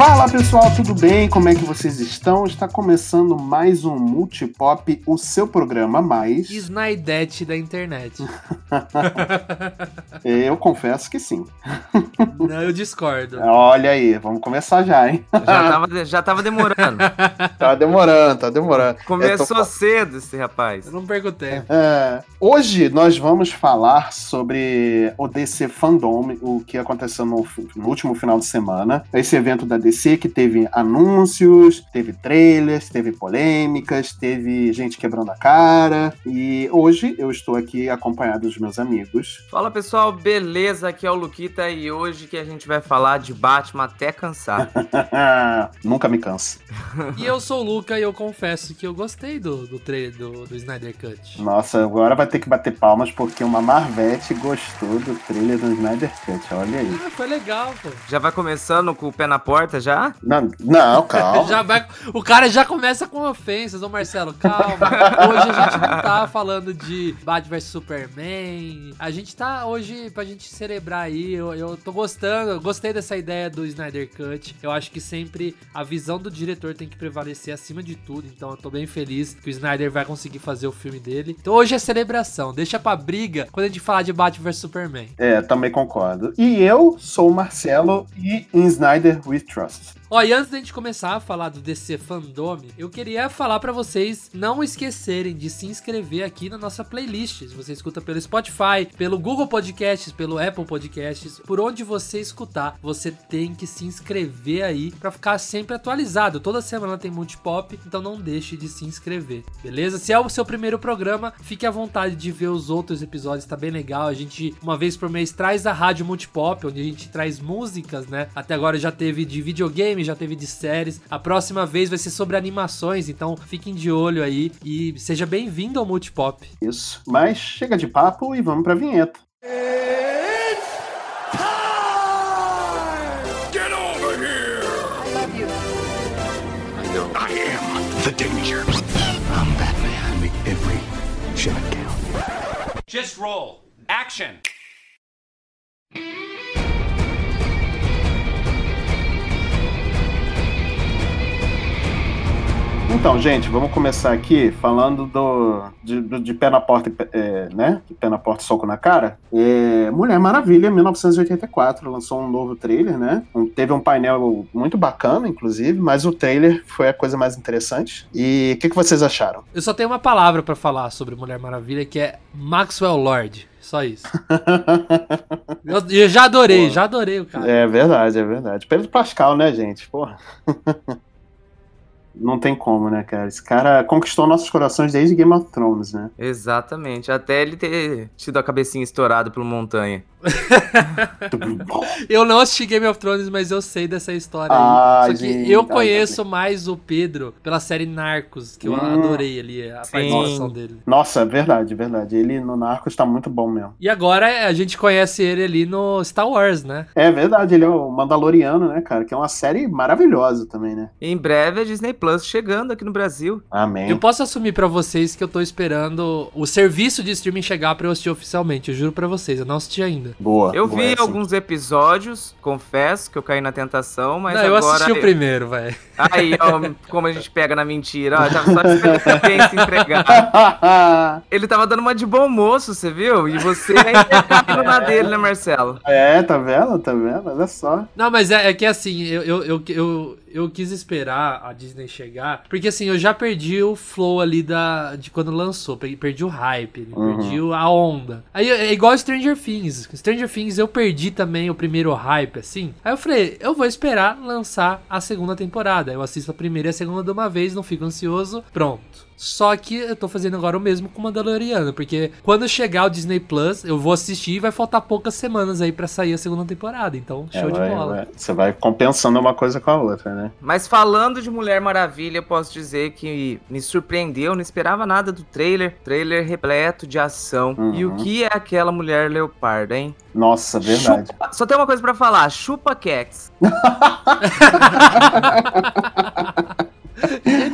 Fala pessoal, tudo bem? Como é que vocês estão? Está começando mais um Multipop, o seu programa mais. Snaidete da internet. Eu confesso que sim. Não, eu discordo. Olha aí, vamos começar já, hein? Já tava, já tava demorando. tá demorando, tá demorando. Começou É, tô- cedo esse rapaz. Eu não perco tempo. É, hoje nós vamos falar sobre o DC Fandom, o que aconteceu no, no último final de semana. Esse evento da DC que teve anúncios, teve trailers, teve polêmicas, teve gente quebrando a cara. E hoje eu estou aqui acompanhado dos meus amigos. Fala pessoal, beleza? Aqui é o Luquita e hoje que a gente vai falar de Batman até cansar. Nunca me canso. E eu sou o Luca e eu confesso que eu gostei do, do trailer do, do Snyder Cut. Nossa, agora vai ter que bater palmas porque uma Marvete gostou do trailer do Snyder Cut. Olha aí. Ah, foi legal, pô. Já vai começando com o pé na porta já? Não, não calma. Já vai, o cara já começa com ofensas, ô Marcelo, calma. Hoje a gente não tá falando de Batman vs Superman. A gente tá hoje pra gente celebrar aí. Eu, eu tô gostando, eu gostei dessa ideia do Snyder Cut. Eu acho que sempre a visão do diretor tem que prevalecer acima de tudo. Então eu tô bem feliz que o Snyder vai conseguir fazer o filme dele. Então hoje é celebração. Deixa pra briga quando a gente falar de Batman vs Superman. É, também concordo. E eu sou o Marcelo e em Snyder We Trust. Gracias. Ó, e antes da gente começar a falar do DC Fandom, eu queria falar pra vocês não esquecerem de se inscrever aqui na nossa playlist. Se você escuta pelo Spotify, pelo Google Podcasts, pelo Apple Podcasts, por onde você escutar, você tem que se inscrever aí pra ficar sempre atualizado. Toda semana tem Multipop, então não deixe de se inscrever, beleza? Se é o seu primeiro programa, fique à vontade de ver os outros episódios, tá bem legal. A gente, uma vez por mês, traz a Rádio Multipop, onde a gente traz músicas, né? Até agora já teve de videogame, já teve de séries. A próxima vez vai ser sobre animações, então fiquem de olho aí e seja bem-vindo ao Multipop. Isso. Mas chega de papo e vamos pra vinheta. Get over here! I love you. I am the danger. I'm Batman. Make every shot count. Just roll. Action. Então, gente, vamos começar aqui falando do, de, do- de pé na porta, é, né? De pé na porta soco na cara. É, Mulher Maravilha, 1984, lançou um novo trailer, né? Um- teve um painel muito bacana, inclusive, mas o trailer foi a coisa mais interessante. E o que, que vocês acharam? Eu só tenho uma palavra pra falar sobre Mulher Maravilha, que é Maxwell Lord. Só isso. eu, eu já adorei, Pô. já adorei o cara. É verdade, é verdade. Pedro Pascal, né, gente? Porra. Não tem como, né, cara? Esse cara conquistou nossos corações desde Game of Thrones, né? Exatamente. Até ele ter tido a cabecinha estourada pelo montanha. Eu não assisti Game of Thrones, mas eu sei dessa história Ai, aí. Só que gente, eu ai, conheço mais o Pedro pela série Narcos, que eu Hum. adorei ali a Sim. participação dele. Nossa, é verdade, verdade. Ele no Narcos tá muito bom mesmo. E agora a gente conhece ele ali no Star Wars, né? É verdade, ele é o Mandaloriano, né, cara? Que é uma série maravilhosa também, né? Em breve a Disney Plus chegando aqui no Brasil. Amém. Eu posso assumir pra vocês que eu tô esperando o serviço de streaming chegar pra eu assistir oficialmente. Eu juro pra vocês, eu não assisti ainda. Boa. Eu boa, vi é assim. alguns episódios, confesso que eu caí na tentação, mas não, eu agora. assisti o primeiro, velho. Aí, ó, como a gente pega na mentira. Ó, tava só esperando alguém se entregar. Ele tava dando uma de bom moço, você viu? E você ainda caindo na dele, né, Marcelo? é, tá vendo? Tá vendo? Olha só. Não, mas é, é que assim, eu, eu, eu, eu, eu quis esperar a Disney chegar, porque assim, eu já perdi o flow ali da, de quando lançou, pe- perdi o hype, né? Uhum. perdi a onda. Aí é igual Stranger Things. Stranger Things eu perdi também o primeiro hype, assim. Aí eu falei, eu vou esperar lançar a segunda temporada. Eu assisto a primeira e a segunda de uma vez, não fico ansioso, pronto. Só que eu tô fazendo agora o mesmo com Mandaloriano, porque quando chegar o Disney Plus, eu vou assistir e vai faltar poucas semanas aí pra sair a segunda temporada. Então, É, show de vai- bola. vai- Você vai compensando uma coisa com a outra, né? Mas falando de Mulher Maravilha, eu posso dizer que me surpreendeu, não esperava nada do trailer. Trailer repleto de ação. Uhum. E o que é aquela mulher leopardo, hein? Nossa, verdade. Chupa- Só tem uma coisa pra falar, chupa Cats.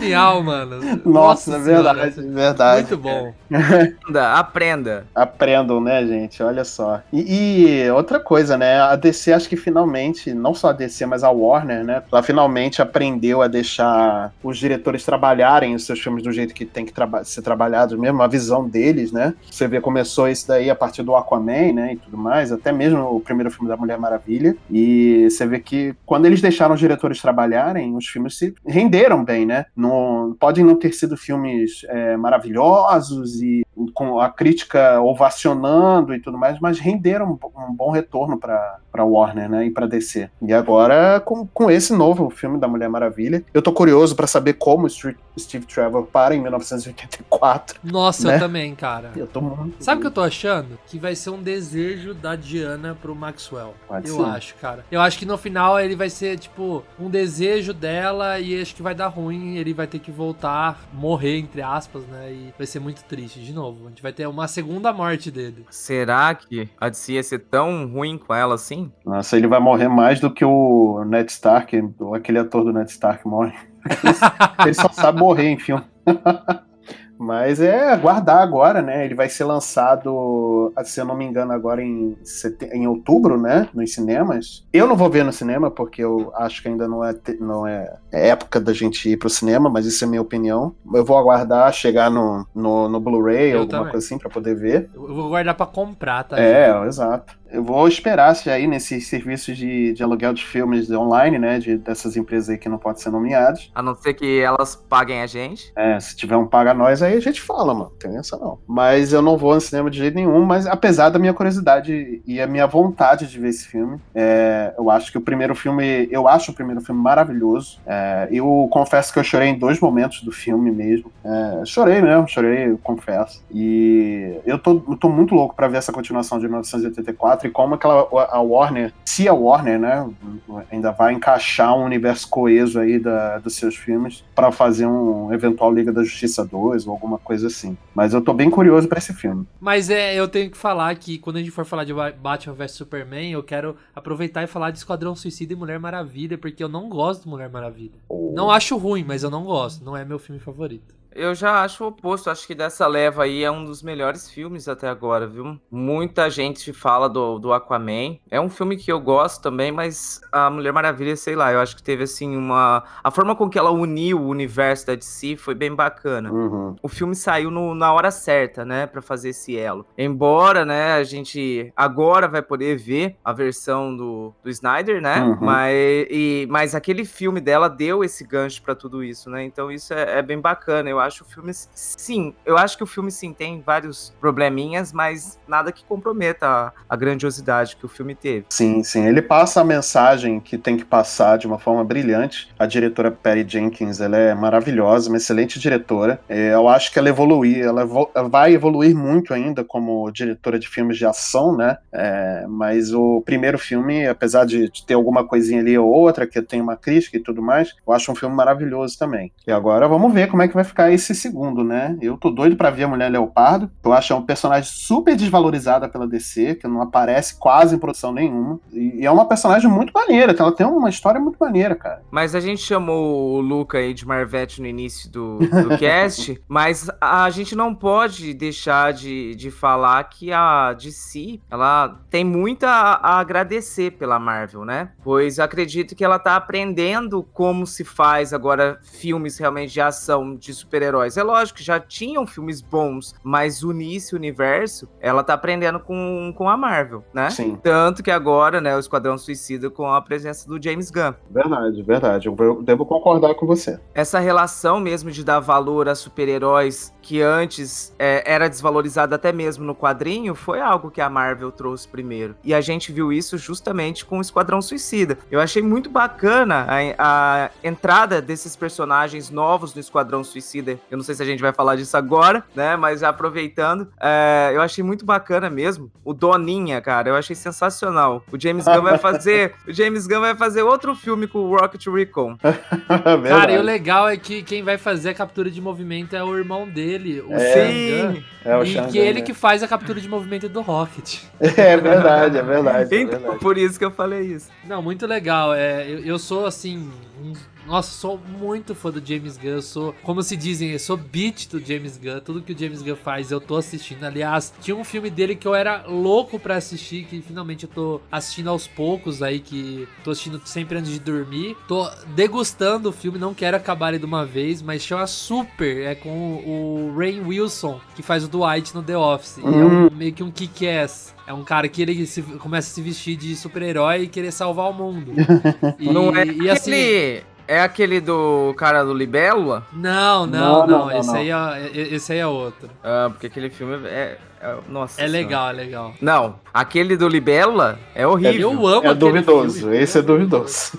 genial, mano. Nossa, é Senhora, verdade, verdade. Muito bom. Aprenda, aprenda. Aprendam, né, gente? Olha só. E, e outra coisa, né? A DC, acho que finalmente, não só a DC, mas a Warner, né? Ela finalmente aprendeu a deixar os diretores trabalharem os seus filmes do jeito que tem que traba ser trabalhados mesmo, a visão deles, né? Você vê, começou isso daí a partir do Aquaman, né? E tudo mais, até mesmo o primeiro filme da Mulher Maravilha. E você vê que quando eles deixaram os diretores trabalharem, os filmes se renderam bem, né? Não, podem não ter sido filmes é, maravilhosos e com a crítica ovacionando e tudo mais, mas renderam um, bom retorno para Warner, né, e para DC. E agora com, com esse novo filme da Mulher Maravilha, eu tô curioso para saber como Steve, Steve Trevor para em 1984. Nossa, Né? eu também, cara. Eu tô muito Sabe o que eu tô achando? Que vai ser um desejo da Diana pro Maxwell. Pode eu ser. acho, cara. Eu acho que no final ele vai ser, tipo, um desejo dela e acho que vai dar ruim. Ele vai ter que voltar, morrer, entre aspas, né? E vai ser muito triste de novo. A gente vai ter uma segunda morte dele. Será que a DC ia ser tão ruim com ela assim? Nossa, ele vai morrer mais do que o Ned Stark, aquele ator do Ned Stark morre. Ele só sabe morrer em filme. Mas é aguardar agora, né? Ele vai ser lançado, se eu não me engano, agora em, em outubro, né? Nos cinemas. Eu não vou ver no cinema, porque eu acho que ainda não é, não é, é época da gente ir pro cinema, mas isso é minha opinião. Eu vou aguardar chegar no, no, no Blu-ray alguma também. coisa assim pra poder ver. Eu vou guardar pra comprar, tá? É, gente? exato. Eu vou esperar se aí nesses serviços de, de aluguel de filmes online, né? De, dessas empresas aí que não podem ser nomeados. A não ser que elas paguem a gente. É, se tiver um paga nós aí a gente fala, mano. Tem essa não. Mas eu não vou no cinema de jeito nenhum, mas apesar da minha curiosidade e a minha vontade de ver esse filme, é, eu acho que o primeiro filme, eu acho o primeiro filme maravilhoso. É, eu confesso que eu chorei em dois momentos do filme mesmo. É, chorei mesmo, chorei, eu confesso. E eu tô, eu tô muito louco pra ver essa continuação de 1984 e como aquela, a Warner, se a Warner, né, ainda vai encaixar um universo coeso aí da, dos seus filmes pra fazer um eventual Liga da Justiça 2 ou alguma coisa assim. Mas eu tô bem curioso pra esse filme. Mas é, eu tenho que falar que quando a gente for falar de Ba- Batman vs Superman, eu quero aproveitar e falar de Esquadrão Suicida e Mulher Maravilha, porque eu não gosto de Mulher Maravilha. Não acho ruim, mas eu não gosto. Não é meu filme favorito. Eu já acho o oposto. Acho que dessa leva aí é um dos melhores filmes até agora, viu? Muita gente fala do, do Aquaman. É um filme que eu gosto também, mas a Mulher Maravilha, sei lá, eu acho que teve assim uma. A forma com que ela uniu o universo da DC foi bem bacana. Uhum. o filme saiu no- na hora certa, né, Pra fazer esse elo. Embora, né, a gente agora vai poder ver a versão do, do Snyder, né, Uhum. mas, e- mas aquele filme dela deu esse gancho pra tudo isso, né, então isso é, é bem bacana. Eu acho o filme, sim, eu acho que o filme sim tem vários probleminhas, mas nada que comprometa a, a grandiosidade que o filme teve. Sim, sim. Ele passa a mensagem que tem que passar de uma forma brilhante. A diretora Patty Jenkins, ela é maravilhosa, uma excelente diretora. É, eu acho que ela evoluir, ela, evo- ela vai evoluir muito ainda como diretora de filmes de ação, né? É, mas o primeiro filme, apesar de, de ter alguma coisinha ali ou outra, que tem uma crítica e tudo mais, eu acho um filme maravilhoso também. E agora vamos ver como é que vai ficar esse segundo, né? Eu tô doido pra ver a Mulher Leopardo. Eu acho um personagem super desvalorizada pela DC, que não aparece quase em produção nenhuma. E, é uma personagem muito maneira, que ela tem uma história muito maneira, cara. Mas a gente chamou o Luca aí de Marvete no início do, do cast, mas a gente não pode deixar de, de falar que a DC, ela tem muito a, a agradecer pela Marvel, né? Pois acredito que ela tá aprendendo como se faz agora filmes realmente de ação de super-heróis. É lógico que já tinham filmes bons, mas unir esse universo, ela tá aprendendo com, com a Marvel, né? Sim, Tanto que agora, né, o Esquadrão Suicida com a presença do James Gunn. verdade, verdade. Eu, devo concordar com você. essa relação mesmo de dar valor a super-heróis que antes é, era desvalorizada até mesmo no quadrinho foi algo que a Marvel trouxe primeiro. E a gente viu isso justamente com o Esquadrão Suicida. Eu achei muito bacana a, a entrada desses personagens novos no Esquadrão Suicida. Eu não sei se a gente vai falar disso agora, né? Mas já aproveitando, é, eu achei muito bacana mesmo. O Doninha, cara, eu achei sensacional. O James Gunn vai fazer, o James Gunn vai fazer outro filme com o Rocket Recon. Cara, e o legal é que quem vai fazer a captura de movimento é o irmão dele, o É. Shangan. é o E que ele né? que faz a captura de movimento do Rocket. É verdade, é verdade. É Então, verdade. por isso que eu falei isso. Não, muito legal. É, eu, eu sou, assim, um nossa, sou muito fã do James Gunn. Sou, como se dizem, eu sou beat do James Gunn. Tudo que o James Gunn faz, eu tô assistindo. Aliás, tinha um filme dele que eu era louco pra assistir, que finalmente eu tô assistindo aos poucos aí, que tô assistindo sempre antes de dormir. Tô degustando o filme, não quero acabar ele de uma vez, mas chama Super. É com o Rain Wilson, que faz o Dwight no The Office. E é um, meio que um kick-ass. É um cara que ele se- começa a se vestir de super-herói e querer salvar o mundo. E, não é e assim. aquele... É aquele do cara do Libélula? Não, Não, não, não. não, não, esse, não. Aí é, é- esse aí é outro. Ah, porque aquele filme é... é- nossa É Senhora. legal, é legal. Não, aquele do Libélula é horrível. Eu amo É aquele duvidoso, filme. esse é duvidoso.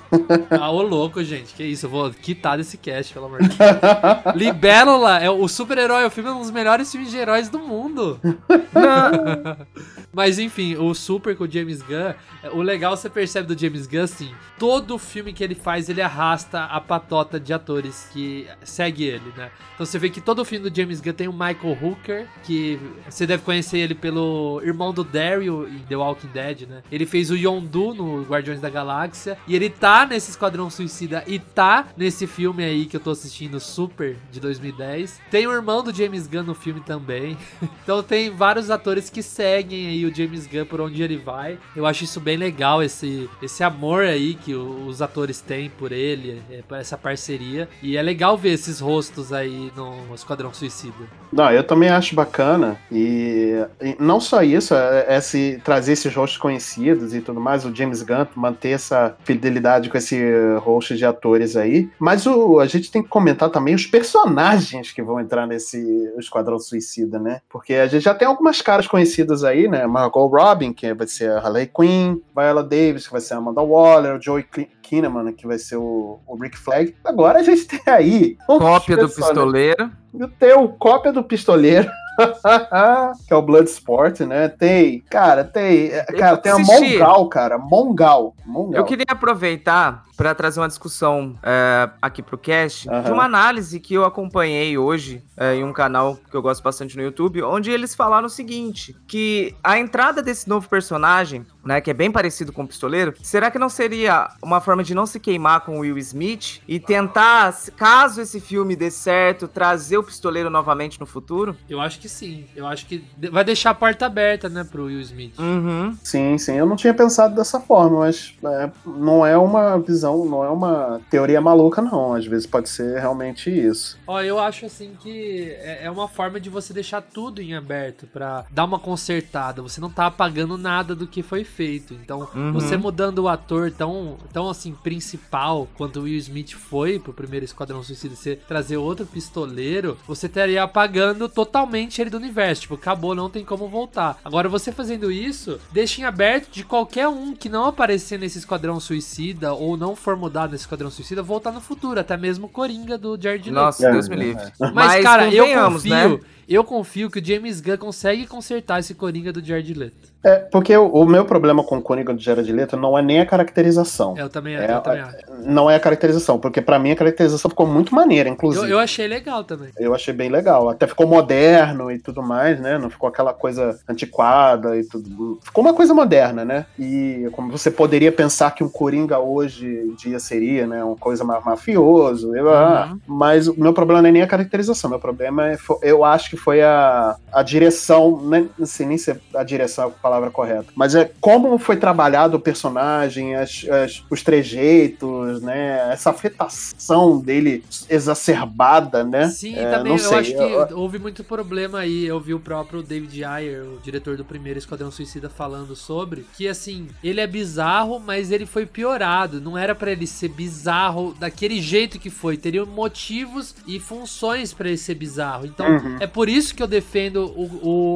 Ah, ô louco, gente. Que isso, eu vou quitar desse cast, pelo amor de Deus. Libélula é o super-herói, o filme é um dos melhores filmes de heróis do mundo. Mas enfim, o Super com o James Gunn, o legal você percebe do James Gunn, assim, todo filme que ele faz, ele arrasta a patota de atores que segue ele, né? Então você vê que todo filme do James Gunn tem o Michael Hooker, que você deve conhecer ele pelo irmão do Daryl em The Walking Dead, né? Ele fez o Yondu no Guardiões da Galáxia, e ele tá nesse Esquadrão Suicida e tá nesse filme aí que eu tô assistindo, Super, de 2010. Tem o irmão do James Gunn no filme também. Então tem vários atores que seguem aí o James Gunn por onde ele vai. Eu acho isso bem legal, esse, esse amor aí que os atores têm por ele, é, por essa parceria. E é legal ver esses rostos aí no Esquadrão Suicida. Não, eu também acho bacana. E, e não só isso, é, é se trazer esses rostos conhecidos e tudo mais, o James Gunn manter essa fidelidade com esse host de atores aí. Mas o, a gente tem que comentar também os personagens que vão entrar nesse Esquadrão Suicida, né? Porque a gente já tem algumas caras conhecidas aí, né? Margot Robin, que vai ser a Harley Quinn, Viola Davis, que vai ser a Amanda Waller, o Joey Kin- Kinnaman, que vai ser o, o Rick Flag. Agora a gente tem aí. Cópia do pistoleiro. Tem o cópia do pistoleiro. que é o Bloodsport, né? Tem, cara, tem. é, Cara, tem a. Mongal, cara. Mongal. Mongal. Eu queria aproveitar para trazer uma discussão é, aqui pro cast Aham. de uma análise que eu acompanhei hoje é, em um canal que eu gosto bastante no YouTube, onde eles falaram o seguinte: que a entrada desse novo personagem, né, que é bem parecido com o pistoleiro, será que não seria uma forma de não se queimar com o Will Smith e tentar, se- caso esse filme dê certo, trazer o pistoleiro novamente no futuro? Eu acho que sim. Eu acho que vai deixar a porta aberta, né, pro Will Smith. Uhum. Sim, sim. Eu não tinha pensado dessa forma, mas é, não é uma visão, não é uma teoria maluca, não. Às vezes pode ser realmente isso. Ó, eu acho assim que é é uma forma de você deixar tudo em aberto pra dar uma consertada. Você não tá apagando nada do que foi feito. Então, Uhum. você mudando o ator tão, tão assim, principal quanto o Will Smith foi pro primeiro Esquadrão Suicida, você trazer outro pistoleiro, você estaria apagando totalmente ele do universo. Tipo, acabou, não tem como voltar. Agora, você fazendo isso, deixa em aberto de qualquer um que não aparecer nesse Esquadrão Suicida ou não for mudado nesse Esquadrão Suicida voltar no futuro. Até mesmo o Coringa do Jared Leto. Nossa, É, Deus me é, livre. Mas, cara, eu convenhamos, confio, né? Eu confio que o James Gunn consegue consertar esse Coringa do Jared Leto. É, porque o, o meu problema com o Coringa do Jared Leto não é nem a caracterização. Eu também, É, eu também acho. Não é a caracterização, porque pra mim a caracterização ficou muito maneira, inclusive. Eu, eu achei legal também. Eu achei bem legal. Até ficou moderno e tudo mais, né? Não ficou aquela coisa antiquada e tudo. Ficou uma coisa moderna, né? E como você poderia pensar que um Coringa hoje em dia seria, né? Uma coisa ma- mafioso. eu- Uhum. Mas o meu problema não é nem a caracterização. Meu problema é. Eu acho que foi a, a direção. né, Não sei nem se a direção é a palavra correta. Mas é como foi trabalhado o personagem, as, as- os trejeitos, né? Essa afetação dele exacerbada, né? Sim, É, também eu sei, acho que eu- houve muito problema aí. Eu vi o próprio David Ayer, o diretor do primeiro Esquadrão Suicida, falando sobre que assim, ele é bizarro, mas ele foi piorado. Não era pra ele ser bizarro daquele jeito que foi. Teriam motivos e funções pra ele ser bizarro. Então, Uhum. é por isso que eu defendo o,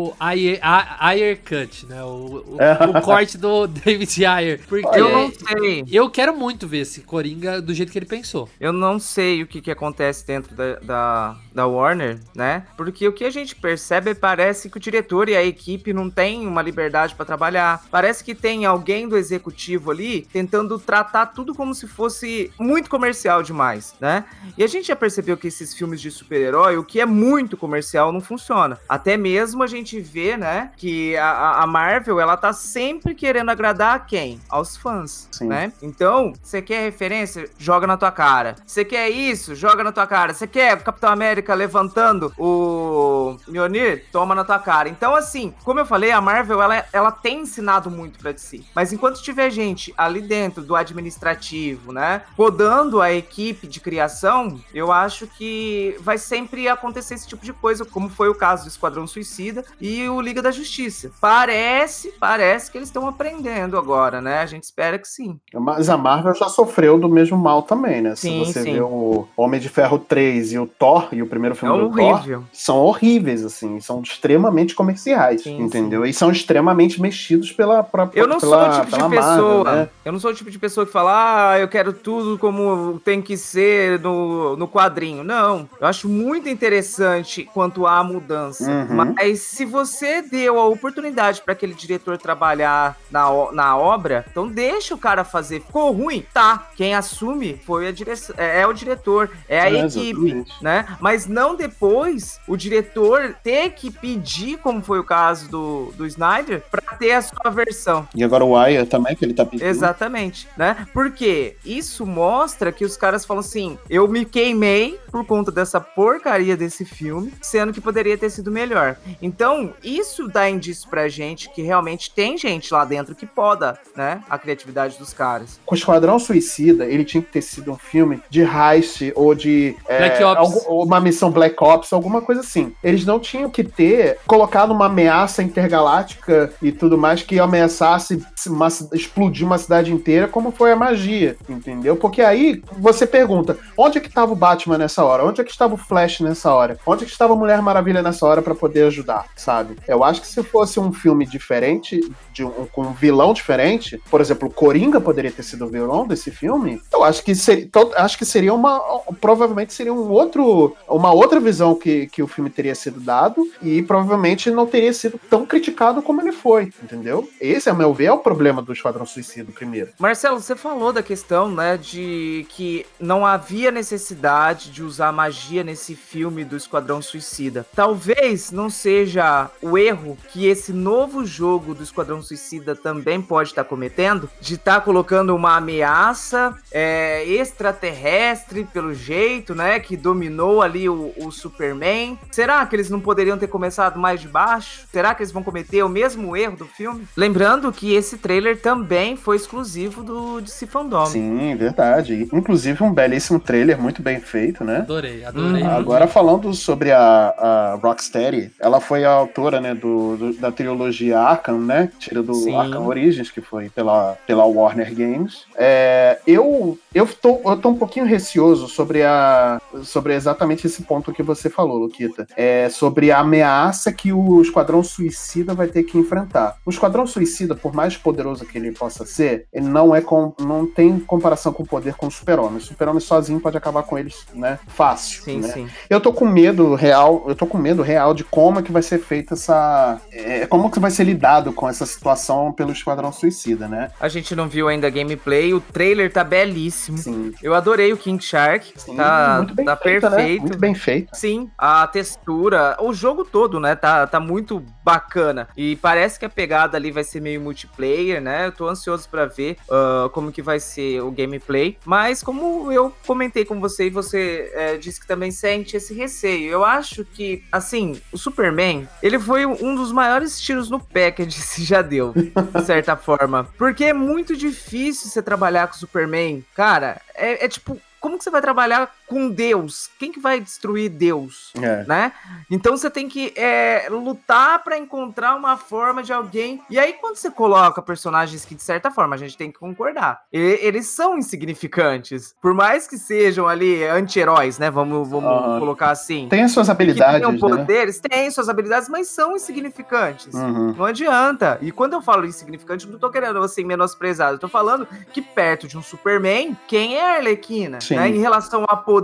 o Ayer, Cut, né? O, o- É. o corte do David Ayer. Porque Eu não sei. eu quero muito ver esse Coringa do jeito que ele pensou. Eu não sei o que, que acontece dentro da, da, da Warner, né? Porque o que a gente percebe parece que o diretor e a equipe não têm uma liberdade pra trabalhar. Parece que tem alguém do executivo ali tentando tratar tudo como se fosse muito comercial demais, né? E a gente já percebeu que esses filmes de super-herói, o que é muito comercial, não funciona. Até mesmo a gente vê, né, que a, a- Marvel, ela tá sempre querendo agradar a quem? Aos fãs, Sim. né? Então, você quer referência? Joga na tua cara. Você quer isso? Joga na tua cara. Você quer o Capitão América levantando o Mjolnir? Toma na tua cara. Então, assim, como eu falei, a Marvel, ela, ela tem ensinado muito pra si. Mas enquanto tiver gente ali dentro do administrativo, né, podando a equipe de criação, eu acho que vai sempre acontecer esse tipo de coisa, como foi o caso do Esquadrão Suicida e o Liga da Justiça. Parece, parece que eles estão aprendendo agora, né? A gente espera que sim. Mas a Marvel já sofreu do mesmo mal também, né? Sim, Se você sim. vê o Homem de Ferro 3 e o Thor, e o primeiro É filme do Thor, horrível. são horríveis, assim, são extremamente comerciais, Sim, entendeu? E são extremamente mexidos pela própria Eu não sou pela, o tipo de pessoa. Marvel, né? Eu não sou o tipo de pessoa que fala, ah, eu quero tudo como tem que ser no, no quadrinho. Não. Eu acho muito interessante quanto à mudança. Uhum. Mas se você deu a oportunidade para aquele diretor trabalhar na, na obra, então deixa o cara fazer. Ficou ruim? Tá. Quem assume foi a direção. É, é o diretor, é a É, equipe exatamente. né? Mas não depois o diretor ter que pedir, como foi o caso do, do Snyder, pra ter a sua versão. E agora o Wire também, que ele tá pedindo. Exatamente, né? Porque isso mostra que os caras falam assim: eu me queimei por conta dessa porcaria desse filme, sendo que poderia ter sido melhor. Então, isso dá indício pra gente que realmente tem gente lá dentro que poda, né? A criatividade dos caras. Com o Esquadrão Suicida, ele tinha que ter sido um filme de heist ou de é, Black Ops. algu- ou uma missão Black Ops, alguma coisa assim. Eles não tinham que ter colocado uma ameaça intergaláctica e tudo mais que ameaçasse uma explodir uma cidade inteira, como foi a magia, entendeu? Porque aí você pergunta, onde é que estava o Batman nessa hora? Onde é que estava o Flash nessa hora? Onde é que estava a Mulher Maravilha nessa hora pra poder ajudar, sabe? Eu acho que se fosse um filme diferente, de um, com um vilão diferente, por exemplo, Coringa poderia ter sido o vilão desse filme, eu acho que seria, acho que seria uma, provavelmente seria um outro, uma outra visão que, que o filme teria sido dado e provavelmente não teria sido tão criticado como ele foi, entendeu? Esse, a meu ver, é o problema do Esquadrão Suicida primeiro. Marcelo, você falou da questão, né, de que não havia necessidade de usar magia nesse filme do Esquadrão Suicida. Talvez não seja o erro que esse novo jogo do Esquadrão Suicida também pode estar cometendo, de estar colocando uma ameaça é, extraterrestre, pelo jeito, né, que dominou ali o, o Superman. Será que eles não poderiam ter começado mais de baixo? Será que eles vão cometer o mesmo erro do filme? Lembrando que esse trailer também foi exclusivo do DC Fandom. Sim, verdade. Inclusive um belíssimo trailer, muito bem feito, né? Adorei, adorei. Hum, Agora falando sobre a, a Rocksteady, ela foi a autora, né, do, do- da trilogia Arkham, né, tira do Sim. Arkham Origins, que foi pela, pela Warner Games. É, eu, eu, tô, eu tô um pouquinho receoso sobre, a, sobre exatamente esse ponto que você falou, Luquita. É, sobre a ameaça que o Esquadrão Suicida vai ter que enfrentar. O Esquadrão Suicida, por mais poderoso que ele possa ser, ele não é com, não tem comparação com o poder com o Super-Homem. O Super-Homem sozinho pode acabar com eles, né, fácil. Sim, né? sim. Eu tô com medo real, eu tô com medo real de como é que vai ser feita essa. é, como que vai ser lidado com essa situação pelo Esquadrão Suicida, né? A gente não viu ainda a gameplay, o trailer tá belíssimo. Sim. Eu adorei o King Shark, Sim, tá, muito bem tá feita, né? perfeito. Muito bem feito. Sim, a textura, o jogo todo, né, tá, tá muito bacana. E parece que a pegada ali vai ser meio multiplayer, né? Eu tô ansioso pra ver ah, como que vai ser o gameplay. Mas como eu comentei com você e você eh, disse que também sente esse receio, eu acho que, assim, o Superman, ele foi um dos maiores tiros no pé que a DC já deu, de certa forma. Porque é muito difícil você trabalhar com o Superman. Cara, é, é tipo, como que você vai trabalhar com Deus? Quem que vai destruir Deus? É. Né? Então você tem que é, lutar pra encontrar uma forma de alguém. E aí, quando você coloca personagens que, de certa forma, a gente tem que concordar, e- eles são insignificantes. Por mais que sejam ali anti-heróis, né? Vamos, vamos colocar assim. Tem as suas que habilidades, tenham né? poderes, têm suas habilidades, mas são insignificantes. Uhum. Não adianta. E quando eu falo insignificante, eu não tô querendo assim menosprezar. Eu tô falando que perto de um Superman, quem é a Arlequina? Sim. Né? Em relação a poder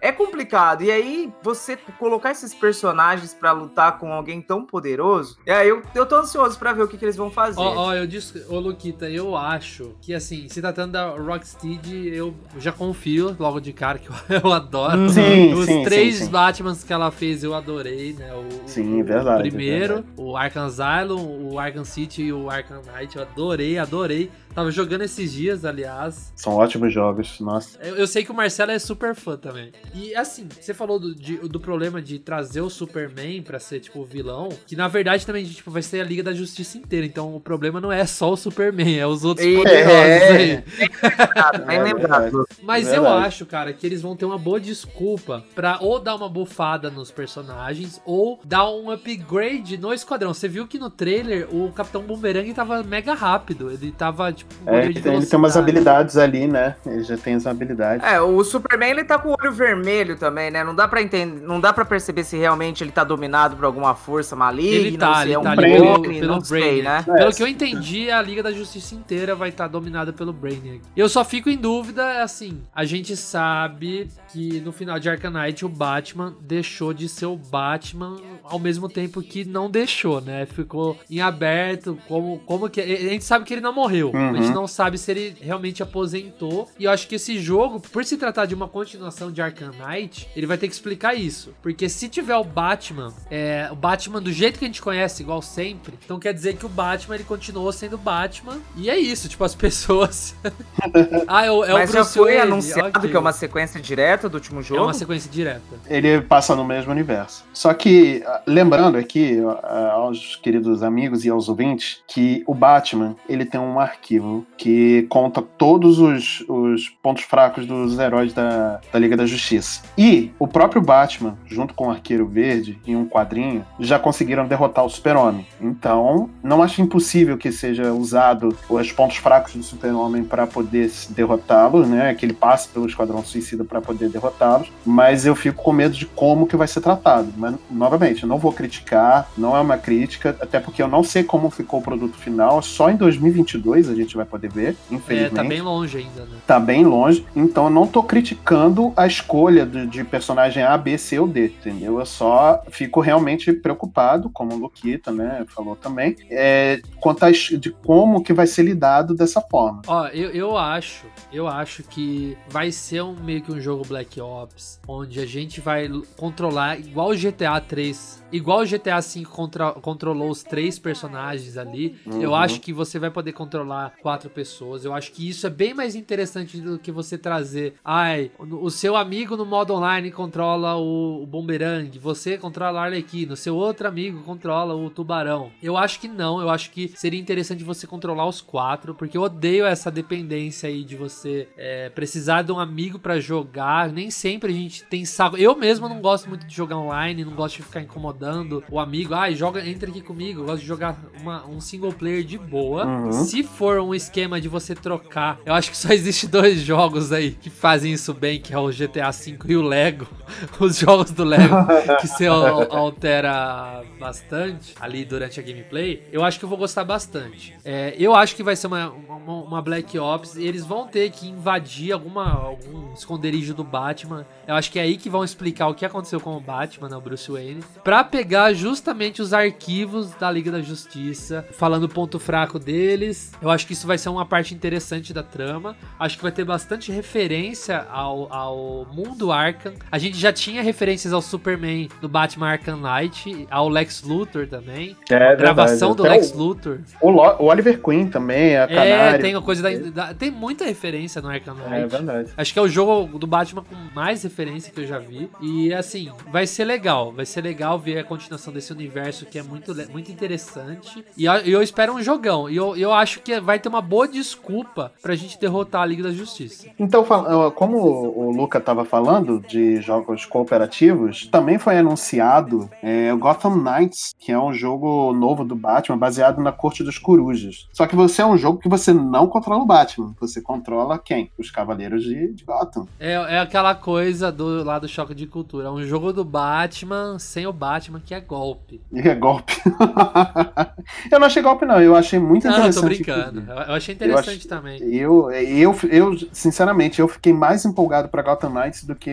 é complicado. E aí, você colocar esses personagens pra lutar com alguém tão poderoso, e aí eu, eu tô ansioso pra ver o que, que eles vão fazer. Ó, ó, eu disse, ô Luquita, eu acho que assim, se tratando da Rocksteady, eu já confio logo de cara que eu, eu adoro. Sim, Os sim, três sim, sim. Batmans que ela fez eu adorei, né? O, Sim, o verdade, primeiro, verdade. o Arkham Asylum, o Arkham City e o Arkham Knight, eu adorei, adorei. Tava jogando esses dias, aliás. São ótimos jogos, nossa. Eu, eu sei que o Marcelo é super fã também. E assim, você falou do, de- do problema de trazer o Superman pra ser, tipo, o vilão. Que na verdade também, tipo, vai ser a Liga da Justiça inteira. Então o problema não é só o Superman, é os outros E- poderosos é. aí. É lembrado. Mas É eu acho, cara, que eles vão ter uma boa desculpa pra ou dar uma bufada nos personagens ou dar um upgrade no esquadrão. Você viu que no trailer o Capitão Boomerang tava mega rápido. Ele tava, tipo, com É, ele tem umas habilidades ali, né? Ele já tem as habilidades. É, o Superman ele tá com o olho vermelho também, né? Não dá pra entender, não dá para perceber se realmente ele tá dominado por alguma força maligna, Ele tá, se ele é um tá ali Brainiac, pelo, pelo não sei, Brainiac. né? Pelo É, que eu entendi, a Liga da Justiça inteira vai estar dominada pelo Brainiac. Eu só fico em dúvida, assim, a gente sabe que no final de Arkham Knight o Batman deixou de ser o Batman ao mesmo tempo que não deixou, né? Ficou em aberto, como, como que... A gente sabe que ele não morreu, Uhum. a gente não sabe se ele realmente aposentou, e eu acho que esse jogo, por se tratar de uma continuação de Arkham Knight, ele vai ter que explicar isso, porque se tiver o Batman, é, o Batman do jeito que a gente conhece, igual sempre, então quer dizer que o Batman ele continuou sendo Batman, e é isso, tipo, as pessoas... ah, é o, é Mas o já Bruce foi Wayne, anunciado ok. que é uma sequência direta do último É jogo. uma sequência direta. Ele passa no mesmo universo. Só que, lembrando aqui aos queridos amigos e aos ouvintes, que o Batman, ele tem um arquivo que conta todos os, os pontos fracos dos heróis da, da Liga da Justiça. E o próprio Batman, junto com o Arqueiro Verde, em um quadrinho, já conseguiram derrotar o Super-Homem. Então, não acho impossível que seja usado os pontos fracos do Super-Homem para poder derrotá-lo, né? Que ele passe pelo Esquadrão Suicida para poder derrotá-los. Mas eu fico com medo de como que vai ser tratado. Mas, novamente, eu não vou criticar, não é uma crítica, até porque eu não sei como ficou o produto final. Só em 2022 a gente vai poder ver, É, infelizmente tá bem longe ainda, né? tá bem longe, então eu não tô criticando a escolha de, de personagem A, B, C ou D, entendeu? Eu só fico realmente preocupado, como o Luquita, né, falou também, é, quanto às, de como que vai ser lidado dessa forma. Ó, eu, eu acho, eu acho que vai ser um, meio que um jogo Black Ops, onde a gente vai controlar igual o GTA 3, igual o GTA 5 contra, controlou os três personagens ali. Eu Uhum. acho que você vai poder controlar quatro pessoas. Eu acho que isso é bem mais interessante do que você trazer. Ai, o, seu amigo no modo online controla o, o Boomerang, você controla o seu outro amigo controla o Tubarão. Eu acho que não, eu acho que seria interessante você controlar os quatro, porque eu odeio essa dependência aí de você é, precisar de um amigo pra jogar. Nem sempre a gente tem saco. Eu mesmo não gosto muito de jogar online, não gosto de ficar incomodando o amigo. Ai, joga, entra aqui comigo. Eu gosto de jogar uma- um single player de boa. Uhum. Se for um esquema de você trocar, eu acho que só existe dois jogos aí que fazem isso bem, que é o GTA V e o Lego. Os jogos do Lego que você al- altera bastante ali durante a gameplay, eu acho que eu vou gostar bastante. É, eu acho que vai ser uma, uma, uma Black Ops eles vão ter que invadir alguma, algum esconderijo do Batman. Eu acho que é aí que vão explicar o que aconteceu com o Batman, né, o Bruce Wayne, pra pegar justamente os arquivos da Liga da Justiça, falando o ponto fraco deles. Eu acho que isso vai ser uma parte interessante da trama. Acho que vai ter bastante referência ao, ao mundo Arkham. A gente já tinha referências ao Superman do Batman Arkham Knight, ao Lex Luthor também. É gravação do Até Lex o, Luthor. o, o Oliver Queen também, a É, Canário. tem a coisa da, da- Tem muita referência no Arkham Knight. É verdade. Acho que é o jogo do Batman com mais referência que eu já vi. E assim, vai ser legal. Vai ser legal ver a continuação desse universo que é muito, muito interessante. E eu, espero um jogão. E eu, eu acho que vai ter uma boa desculpa pra gente derrotar a Liga da Justiça. Então, como o Luca estava falando de jogos cooperativos, também foi anunciado é, o Gotham Knights, que é um jogo novo do Batman, baseado na Corte dos Corujas. Só que você é um jogo que você não controla o Batman, você controla quem? Os Cavaleiros de, de Gotham. É, é aquela coisa do lá do choque de cultura. É um jogo do Batman sem o Batman, que é golpe. É golpe. eu não achei golpe, não. Eu achei muito Não, eu tô interessante. brincando. inclusive. Eu achei interessante também. Eu, eu, eu, sinceramente, eu fiquei mais empolgado pra Gotham Knights do que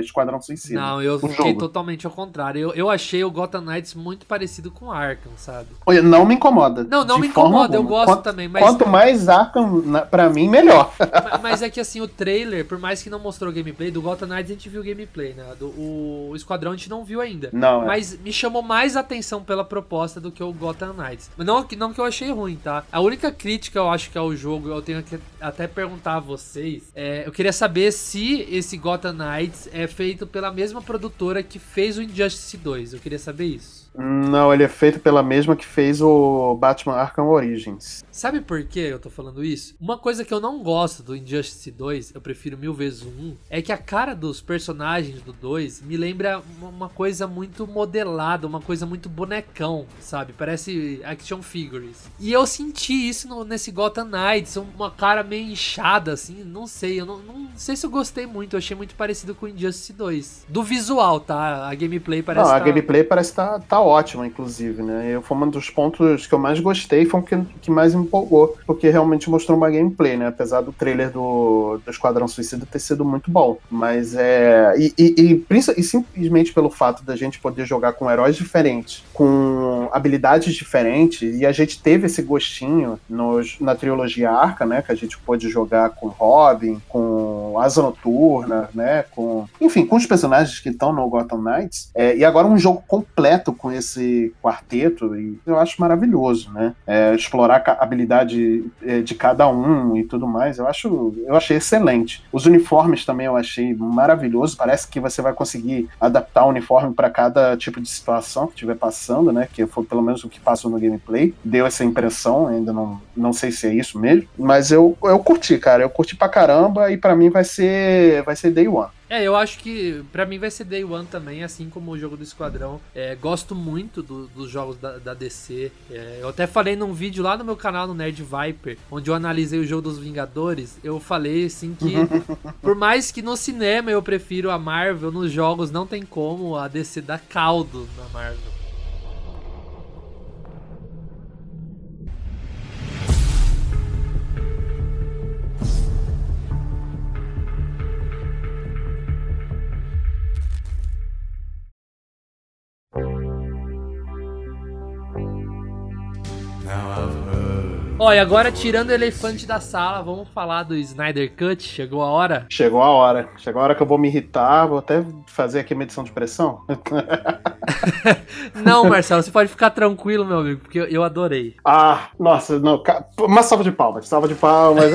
Esquadrão Suicida. Não, eu fiquei jogo. totalmente ao contrário. Eu, eu achei o Gotham Knights muito parecido com Arkham, sabe? Olha, não me incomoda. Não, não me incomoda, eu gosto Quanto- também, mas- Quanto mais Arkham, pra mim, melhor. Ma- Mas é que assim, o trailer, por mais que não mostrou gameplay, do Gotham Knights a gente viu gameplay, né? Do, o Esquadrão a gente não viu ainda. Não, é. Mas me chamou mais atenção pela proposta do que o Gotham Knights. Mas não, que- não que eu achei ruim, tá? A única crítica eu acho que ao jogo, eu tenho que até perguntar a vocês, é, eu queria saber se esse Gotham Knights é feito pela mesma produtora que fez o Injustice 2. Eu queria saber isso. Não, ele é feito pela mesma que fez o Batman Arkham Origins. Sabe por que eu tô falando isso? Uma coisa que eu não gosto do Injustice 2, eu prefiro mil vezes o 1, é que a cara dos personagens do 2 me lembra uma- coisa muito modelada, uma coisa muito bonecão, sabe? Parece action figures. E eu senti isso no- nesse Gotham Knights, uma cara meio inchada, assim, não sei, eu não, não sei se eu gostei muito, eu achei muito parecido com o Injustice 2. Do visual, tá? A gameplay parece não, a tá- gameplay parece estar tá, ótima, inclusive, né? Eu, foi um dos pontos que eu mais gostei, foi o que, que mais me empolgou, porque realmente mostrou uma gameplay, né? Apesar do trailer do, do Esquadrão Suicida ter sido muito bom. Mas é. E, e, e, e simplesmente pelo fato da gente poder jogar com heróis diferentes, com habilidades diferentes, e a gente teve esse gostinho nos, na trilogia Arca, né? Que a gente pôde jogar com Robin, com Asa Noturna, né? Com. Enfim, com os personagens que estão no Gotham Knights. É, e agora um jogo completo com esse quarteto, e eu acho maravilhoso, né? É, explorar a habilidade é, de cada um e tudo mais, eu acho, eu achei excelente. Os uniformes também eu achei maravilhoso. Parece que você vai conseguir adaptar o uniforme para cada tipo de situação que estiver passando, né? Que foi pelo menos o que passou no gameplay. Deu essa impressão, ainda não, não sei se é isso mesmo, mas eu, eu curti, cara. Eu curti pra caramba e pra mim vai ser vai ser day one. É, eu acho que pra mim vai ser Day One também, assim como o jogo do Esquadrão. É, gosto muito do- dos jogos da, da DC. É, eu até falei num vídeo lá no meu canal no Nerd Viper, onde eu analisei o jogo dos Vingadores. Eu falei assim que, por mais que no cinema eu prefiro a Marvel, nos jogos não tem como a DC dar caldo na Marvel. Ó, e agora tirando o elefante da sala, vamos falar do Snyder Cut. Chegou a hora? Chegou a hora. Chegou a hora que eu vou me irritar, vou até fazer aqui medição de pressão. Não, Marcelo, você pode ficar tranquilo, meu amigo, porque eu, adorei. Ah, nossa, não, uma salva de palmas, salva de palmas.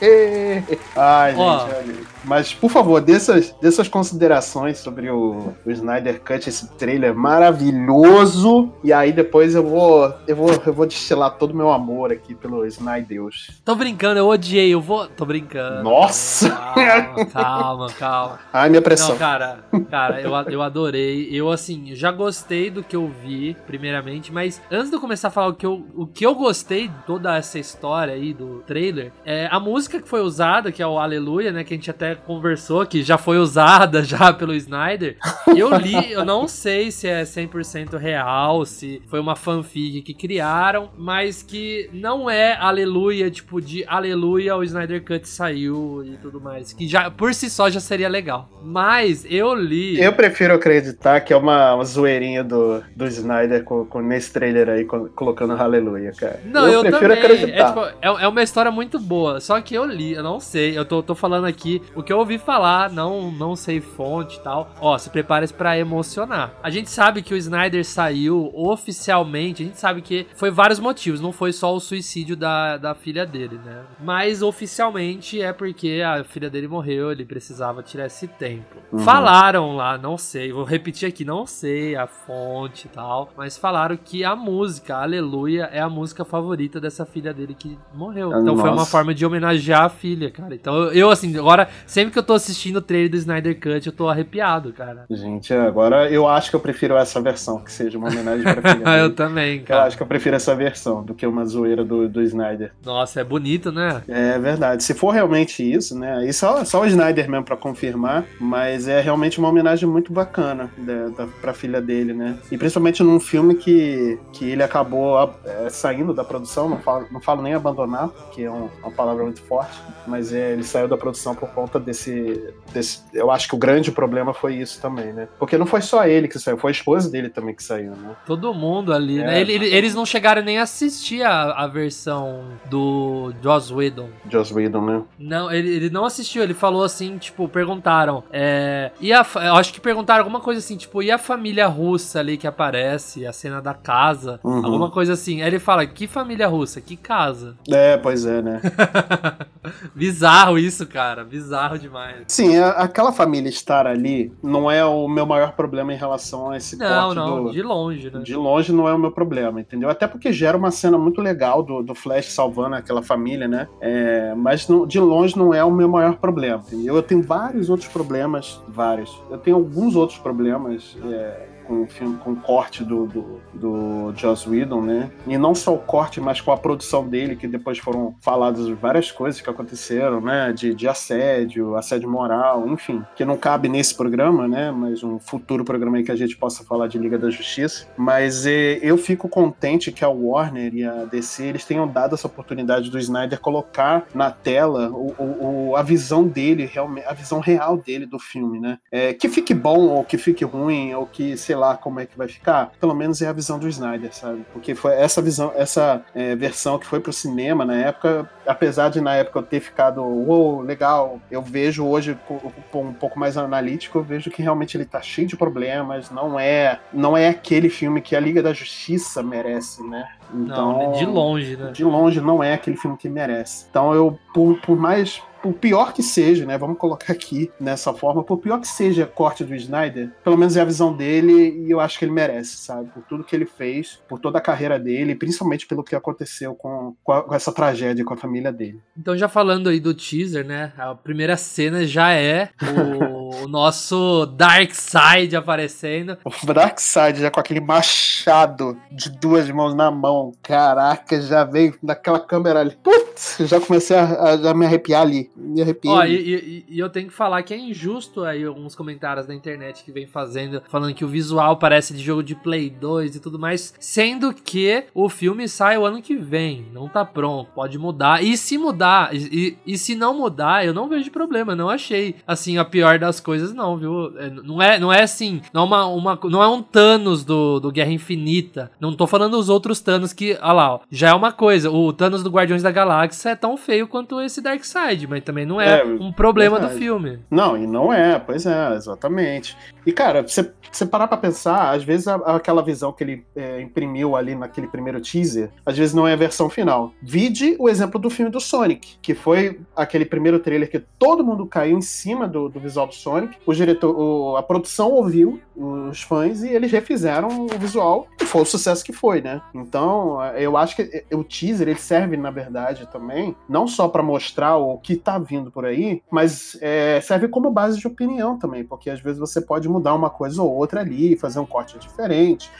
É, Ai, gente, Ó. olha. Mas, por favor, dessas, dessas considerações sobre o, o Snyder Cut, esse trailer maravilhoso. E aí depois eu vou, eu vou, eu vou destilar todo o meu amor aqui pelo Snydeus. Tô brincando, eu odiei, eu vou. Tô brincando. Nossa! Calma, calma, calma. Ai, minha pressão. Não, cara, cara, eu, eu adorei. Eu, assim, já gostei do que eu vi, primeiramente, mas antes de eu começar a falar o que eu, o que eu gostei de toda essa história aí do trailer, é a música que foi usada, que é o Aleluia, né, que a gente até conversou, que já foi usada já pelo Snyder. Eu li, eu não sei se é 100% real, se foi uma fanfic que criaram, mas que não é Aleluia, tipo, de Aleluia, o Snyder Cut saiu e tudo mais. Que já, por si só, já seria legal. Mas eu li. Eu prefiro acreditar que é uma, uma zoeirinha do, do Snyder com, com- nesse trailer aí, co- colocando Aleluia, cara. Não, eu, prefiro também. É, acreditar. tipo, é, é uma história muito boa. Só que eu li, eu não sei. Eu tô, tô falando aqui o que eu ouvi falar, não, não sei fonte e tal. Ó, se prepare pra emocionar. A gente sabe que o Snyder saiu oficialmente. A gente sabe que foi vários motivos. Não foi só o suicídio da, da filha dele, né? Mas oficialmente é porque a filha dele morreu. Ele precisava tirar esse tempo. Uhum. Falaram lá, não sei. Vou repetir aqui, não sei a fonte e tal. Mas falaram que a música, Aleluia, é a música favorita dessa filha dele que morreu. Então foi uma nossa. forma de homenagear a filha, cara. Então eu, assim, agora sempre que eu tô assistindo o trailer do Snyder Cut, eu tô arrepiado, cara. Gente, agora eu acho que eu prefiro essa versão, que seja uma homenagem pra filha eu dele. também, Eu cara. acho que eu prefiro essa versão do que uma zoeira do, do Snyder. Nossa, é bonito, né? É verdade. Se for realmente isso, né? Aí só, só o Snyder mesmo pra confirmar, mas é realmente uma homenagem muito bacana da, da, pra filha dele, né? E principalmente num filme que, que ele acabou é, saindo da produção, não falo, não falo nem abandonar, porque é um- uma palavra muito forte, mas é, ele saiu da produção por conta desse, desse. Eu acho que o grande problema foi isso também, né? Porque não foi só ele que saiu, foi a esposa dele também que saiu, né? Todo mundo ali, É, né? Ele- ele- eles não chegaram nem a assistir a, a versão do Joss Whedon. Joss Whedon, né? Não, ele, ele não assistiu, ele falou assim, tipo, perguntaram. É, e a, acho que perguntaram alguma coisa assim, tipo, e a família russa ali que aparece, a cena da casa, Uhum. alguma coisa assim. Aí ele fala, que família russa? Que casa? É, pois é, né? Bizarro isso, cara, bizarro demais. Sim, a- aquela família estar ali não é o meu maior problema em relação a esse Não, não, do... de longe, né? De longe não é o meu problema, entendeu? Até porque gera uma cena muito legal do, do Flash salvando aquela família, né? É, mas não- de longe não é o meu maior problema, entendeu? Eu tenho vários outros problemas, vários. Eu tenho alguns outros problemas é, com com o corte do, do, do Joss Whedon, né? E não só o corte, mas com a produção dele, que depois foram faladas várias coisas que aconteceram, né? De, de assédio, assédio moral, enfim, que não cabe nesse programa, né? Mas um futuro programa aí que a gente possa falar de Liga da Justiça. Mas eh, eu fico contente que a Warner e a DC eles tenham dado essa oportunidade do Snyder colocar na tela o, o- o- a visão dele, a visão real dele do filme, né? É, que fique bom ou que fique ruim ou que sei lá como é que vai ficar, pelo menos é a visão do Snyder, sabe? Porque foi essa visão, essa é, versão que foi pro cinema na época, apesar de na época eu ter ficado, uou, legal, eu vejo hoje um pouco mais analítico, eu vejo que realmente ele tá cheio de problemas, não é, não é aquele filme que a Liga da Justiça merece, né? Então, Não, de longe, né? de longe não é aquele filme que merece. Então eu, por, por mais. Por pior que seja, né? Vamos colocar aqui nessa forma, por pior que seja a corte do Snyder, pelo menos é a visão dele e eu acho que ele merece, sabe? Por tudo que ele fez, por toda a carreira dele, principalmente pelo que aconteceu com, com, a- com essa tragédia com a família dele. Então, já falando aí do teaser, né? A primeira cena já é o, o nosso Darkseid aparecendo. O Darkseid já com aquele machado de duas mãos na mão. Caraca, já veio daquela câmera ali. Putz, já comecei a, a- já me arrepiar ali. Me arrepiei. Ó, e, e- e eu tenho que falar que é injusto aí alguns comentários da internet que vem fazendo, falando que o visual parece de jogo de Play 2 e tudo mais, sendo que o filme sai o ano que vem, não tá pronto, pode mudar. E se mudar, e, e- se não mudar, eu não vejo problema, não achei assim a pior das coisas não, viu? É, Não é, não é assim, não é, uma, uma- não é um Thanos do, do Guerra Infinita. Não tô falando os outros Thanos que, olha lá, ó, já é uma coisa, o Thanos do Guardiões da Galáxia é tão feio quanto esse Darkseid, mas também não é, É, um problema verdade. do filme. Não, e não é, pois é, exatamente. E, cara, você você parar pra pensar, às vezes a- aquela visão que ele é, imprimiu ali naquele primeiro teaser, às vezes não é a versão final. Vide o exemplo do filme do Sonic, que foi aquele primeiro trailer que todo mundo caiu em cima do, do visual do Sonic. O diretor, o- a produção ouviu os fãs e eles refizeram o visual e foi o sucesso que foi, né? Então, eu acho que o teaser ele serve, na verdade, também, não só pra mostrar o que tá vindo por aí, mas é, serve como base de opinião também, porque às vezes você pode mudar uma coisa ou outra ali, fazer um corte diferente,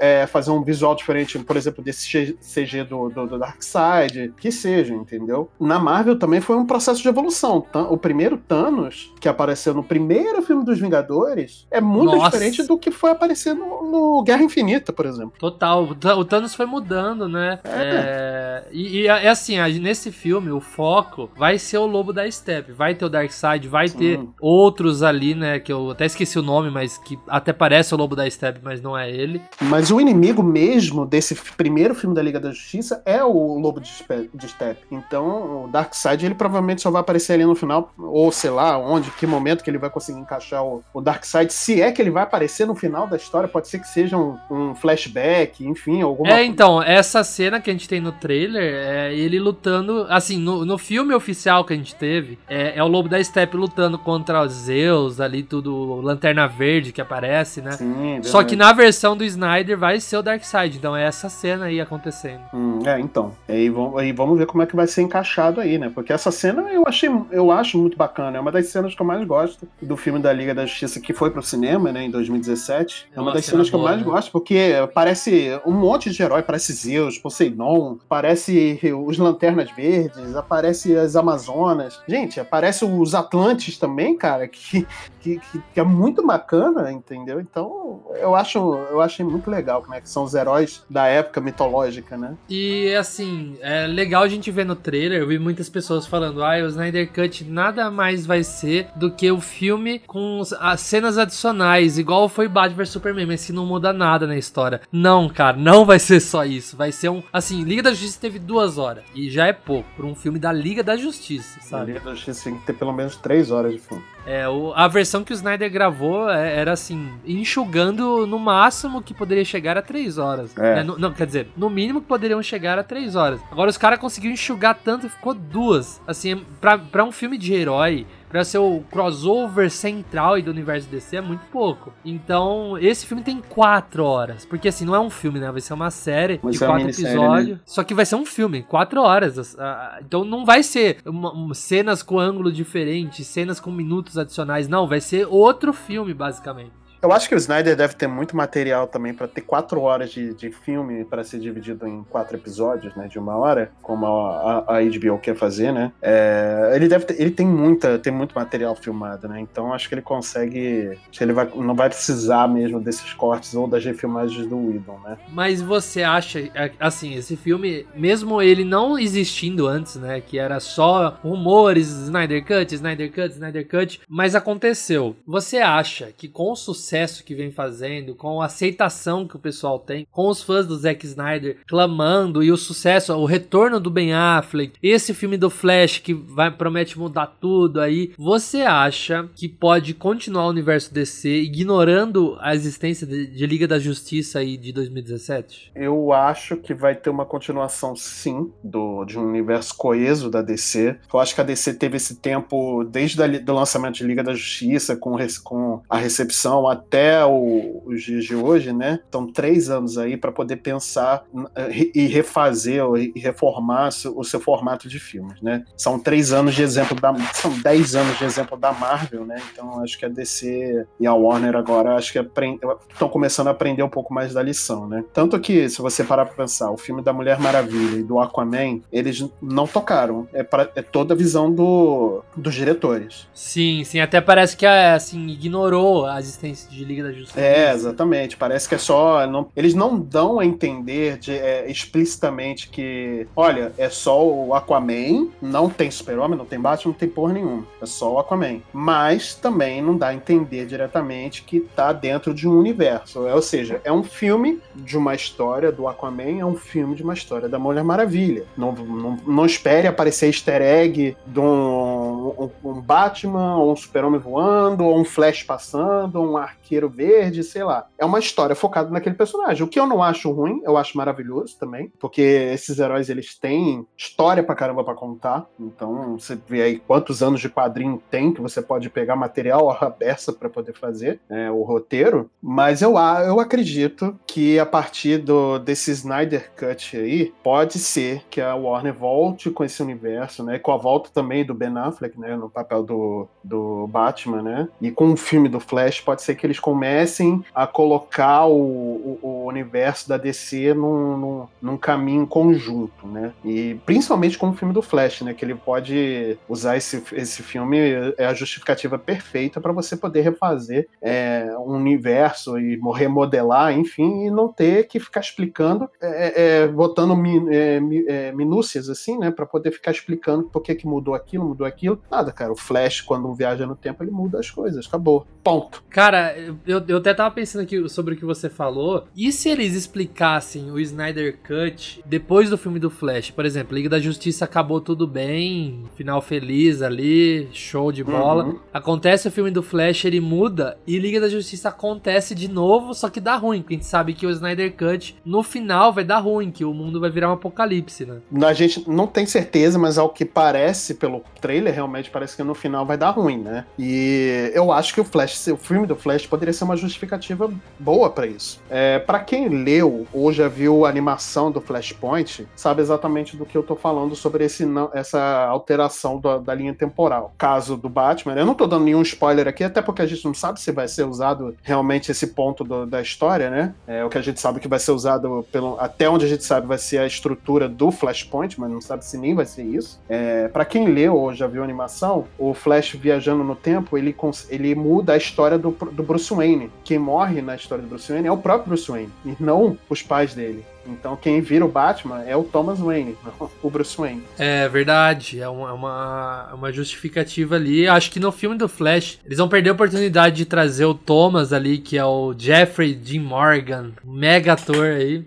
é, fazer um visual diferente, por exemplo, desse CG do, do, do Darkseid, que seja, entendeu? Na Marvel também foi um processo de evolução. O primeiro Thanos, que apareceu no primeiro filme dos Vingadores, é muito Nossa. diferente do que foi aparecer no, no Guerra Infinita, por exemplo. Total, o Tha- o Thanos foi mudando, né? É, e, e é assim, a- nesse filme, o foco vai ser o Lobo da Steppe. Vai ter o Darkseid, vai Sim. ter outros ali, né? Que eu até esqueci o nome, mas que até parece o Lobo da Steppe, mas não é ele. Mas o inimigo mesmo desse primeiro filme da Liga da Justiça é o Lobo de, Steppe. Então, o Darkseid, ele provavelmente só vai aparecer ali no final, ou sei lá, onde, que momento que ele vai conseguir encaixar o, o Darkseid. Se é que ele vai aparecer no final da história, pode ser que seja um, um flashback, enfim, alguma É, então, essa cena que a gente tem no trailer é ele lutando. Assim, no, no filme oficial que a gente teve, é, é o Lobo da Steppe lutando contra os Zeus, ali tudo, Lanterna Verde que aparece, né? Sim, Só que na versão do Snyder Snyder vai ser o Darkseid. Então é essa cena aí acontecendo. Hum, é, então. Vamos, aí vamos ver como é que vai ser encaixado aí, né? Porque essa cena eu achei, eu acho muito bacana. É uma das cenas que eu mais gosto do filme da Liga da Justiça que foi pro cinema, né, em 2017. É uma Nossa, das cenas que eu boa, mais né? gosto, porque parece um monte de herói, parece Zeus, Poseidon, parece os Lanternas Verdes, aparece as Amazonas. Gente, aparece os Atlantes também, cara, que, que, que- que é muito bacana, entendeu? Então, eu acho, eu achei muito legal como é que são os heróis da época mitológica, né? E assim, é legal a gente ver no trailer, eu vi muitas pessoas falando, ah, o Snyder Cut nada mais vai ser do que o filme com as cenas adicionais, igual foi Batman vs Superman, mas que não muda nada na história. Não, cara, não vai ser só isso. Vai ser um. Assim, Liga da Justiça teve duas horas. E já é pouco, por um filme da Liga da Justiça, sabe? Liga da Justiça tem que ter pelo menos três horas de filme. É, o- a versão que o Snyder gravou é- era assim, enxugando no máximo que poderia chegar a três horas. É. né? No- não, quer dizer, no mínimo que poderiam chegar a três horas. Agora os caras conseguiram enxugar tanto e ficou duas. Assim, pra, pra um filme de herói, pra ser o crossover central e do universo DC é muito pouco. Então, esse filme tem quatro horas. Porque assim, não é um filme, né? Vai ser uma série de quatro episódios. Só que vai ser um filme, quatro horas. Então não vai ser uma- cenas com ângulo diferente, cenas com minutos adicionais. Não, vai ser outro filme, basicamente. Eu acho que o Snyder deve ter muito material também pra ter quatro horas de, de filme pra ser dividido em quatro episódios, né, de uma hora, como a, a- a HBO quer fazer, né? É, ele deve ter, ele tem muita, tem muito material filmado, né? Então acho que ele consegue, acho que ele vai, não vai precisar mesmo desses cortes ou das refilmagens do Whedon, né? Mas você acha, é, assim, esse filme, mesmo ele não existindo antes, né? Que era só rumores, Snyder Cut, Snyder Cut, Snyder Cut, mas aconteceu. Você acha que com o sucesso que vem fazendo, com a aceitação que o pessoal tem, com os fãs do Zack Snyder clamando e o sucesso, o retorno do Ben Affleck, esse filme do Flash que vai promete mudar tudo aí, você acha que pode continuar o universo DC ignorando a existência de, de Liga da Justiça aí de 2017? Eu acho que vai ter uma continuação, sim, do, de um universo coeso da DC. Eu acho que a DC teve esse tempo, desde o lançamento de Liga da Justiça, com, com a recepção até o- os dias de hoje, né? São três anos aí para poder pensar eh, e refazer e reformar o seu formato de filmes, né? São três anos de exemplo da. São dez anos de exemplo da Marvel, né? Então acho que a DC e a Warner agora acho que estão começando a aprender um pouco mais da lição, né? Tanto que, se você parar pra pensar, o filme da Mulher Maravilha e do Aquaman, eles não tocaram. É, pra- é toda a visão do, dos diretores. Sim, sim, até parece que assim ignorou a existência de Liga da Justiça. É, exatamente. Parece que é só. não- eles não dão a entender de- é, explicitamente que, olha, é só o Aquaman, não tem Super-Homem, não tem Batman, não tem porra nenhuma. É só o Aquaman. Mas também não dá a entender diretamente que tá dentro de um universo. É, ou seja, é um filme de uma história do Aquaman, é um filme de uma história da Mulher Maravilha. Não, não, não espere aparecer easter egg de um, um- um Batman, ou um Super-Homem voando, ou um Flash passando, ou um arqueiro verde, sei lá. É uma história focada naquele personagem. O que eu não acho ruim, eu acho maravilhoso também, porque esses heróis eles têm história pra caramba pra contar. Então, você vê aí quantos anos de quadrinho tem que você pode pegar material à beça pra poder fazer é, o roteiro. Mas eu, eu acredito que a partir do, desse Snyder Cut aí, pode ser que a Warner volte com esse universo, né? Com a volta também do Ben Affleck, né? No papel do, do Batman, né? E com o filme do Flash, pode ser que eles comecem a colocar o, o, o universo da DC num, num, num caminho conjunto, né? E principalmente com o filme do Flash, né? Que ele pode usar esse, esse filme, é a justificativa perfeita para você poder refazer é, um universo e remodelar, enfim, e não ter que ficar explicando, é, é, botando mi- é, é, minúcias assim, né, para poder ficar explicando por que, que mudou aquilo, mudou aquilo. Nada, cara. O Flash, quando viaja no tempo, ele muda as coisas. Acabou. Ponto. Cara, eu, eu até tava pensando aqui sobre o que você falou. E se eles explicassem o Snyder Cut depois do filme do Flash? Por exemplo, Liga da Justiça acabou tudo bem, final feliz ali, show de bola. Uhum. Acontece o filme do Flash, ele muda, e Liga da Justiça acontece de novo, só que dá ruim. Porque a gente sabe que o Snyder Cut, no final, vai dar ruim, que o mundo vai virar um apocalipse, né? A gente não tem certeza, mas ao que parece pelo trailer, realmente realmente parece que no final vai dar ruim, né? E eu acho que o Flash, o filme do Flash poderia ser uma justificativa boa para isso. É, para quem leu ou já viu a animação do Flashpoint, sabe exatamente do que eu tô falando sobre esse, essa alteração da, da linha temporal. Caso do Batman, eu não tô dando nenhum spoiler aqui, até porque a gente não sabe se vai ser usado realmente esse ponto do, da história, né? É, o que a gente sabe que vai ser usado, pelo, até onde a gente sabe, vai ser a estrutura do Flashpoint, mas não sabe se nem vai ser isso. É, para quem leu ou já viu a animação, o Flash viajando no tempo, ele, ele muda a história do, do Bruce Wayne. Quem morre na história do Bruce Wayne é o próprio Bruce Wayne, e não os pais dele. Então quem vira o Batman é o Thomas Wayne, não o Bruce Wayne. É verdade, é uma, é uma, é uma justificativa ali. Acho que no filme do Flash, eles vão perder a oportunidade de trazer o Thomas ali, que é o Jeffrey Dean Morgan, mega ator aí.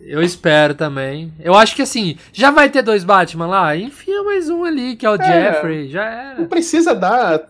Eu espero também. Eu acho que assim, já vai ter dois Batman lá? Enfia mais um ali, que é o é, Jeffrey. Já era. Não precisa dar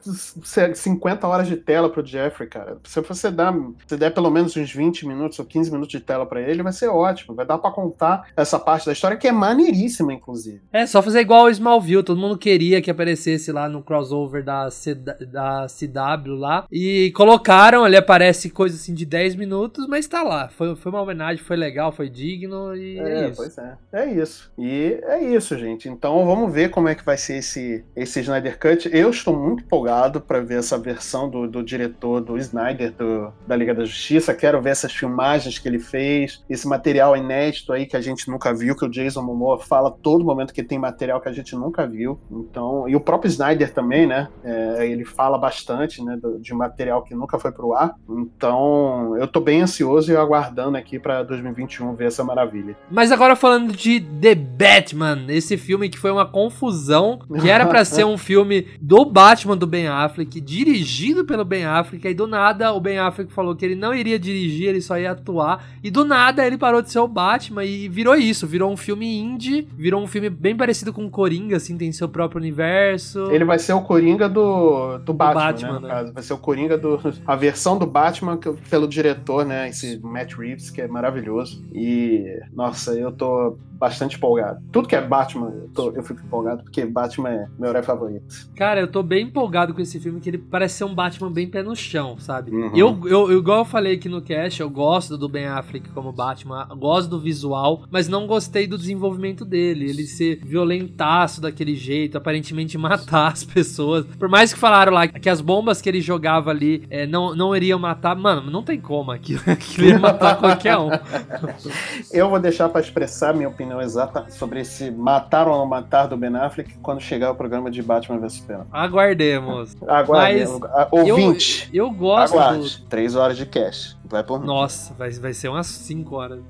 50 horas de tela pro Jeffrey, cara. Se você dar, se der pelo menos uns 20 minutos ou 15 minutos de tela para ele, vai ser ótimo. Vai dar para contar essa parte da história que é maneiríssima, inclusive. É, só fazer igual o Smallville. Todo mundo queria que aparecesse lá no crossover da, C, da CW lá. E colocaram, ele aparece coisa assim de 10 minutos, mas tá lá. Foi, foi uma homenagem, foi legal, foi digno e é, é, isso. Pois é. É isso. E é isso, gente. Então vamos ver como é que vai ser esse, esse Snyder Cut. Eu estou muito empolgado para ver essa versão do, do diretor do Snyder do, da Liga da Justiça. Quero ver essas filmagens que ele fez, esse material inédito aí que a gente nunca viu, que o Jason Momoa fala todo momento que tem material que a gente nunca viu. Então, e o próprio Snyder também, né? É, ele fala bastante, né, de material que nunca foi pro ar. Então, eu tô bem ansioso e aguardando aqui para 2021 ver essa maravilha. Mas agora falando de The Batman, esse filme que foi uma confusão, que era para ser um filme do Batman do Ben Affleck, dirigido pelo Ben Affleck, e do nada o Ben Affleck falou que ele não iria dirigir, ele só ia atuar, e do nada ele parou de ser o Batman e virou isso, virou um filme indie, virou um filme bem parecido com o Coringa, assim, tem seu próprio universo. Ele vai ser o Coringa do, do Batman, Batman né, né? Vai ser o Coringa do... a versão do Batman pelo diretor, né, esse Matt Reeves, que é maravilhoso. E nossa, eu tô bastante empolgado. Tudo que é Batman, eu, tô, eu fico empolgado, porque Batman é meu herói favorito. Cara, eu tô bem empolgado com esse filme, que ele parece ser um Batman bem pé no chão, sabe? Uhum. Eu, eu, eu, igual eu falei aqui no cast, eu gosto do Ben Affleck como Batman, gosto do visual, mas não gostei do desenvolvimento dele. Ele ser violentaço daquele jeito, aparentemente matar as pessoas. Por mais que falaram lá que as bombas que ele jogava ali é, não, não iriam matar, mano, não tem como aquilo. Aquilo ia matar qualquer um. eu vou deixar para expressar minha opinião exata sobre se matar ou não matar do Ben Affleck quando chegar o programa de Batman vs Superman. Aguardemos. Aguardemos. Mas Ouvinte. Eu, eu gosto. Aguarde. Do... Três horas de cast. Vai por Nossa, vai, vai ser umas 5 horas.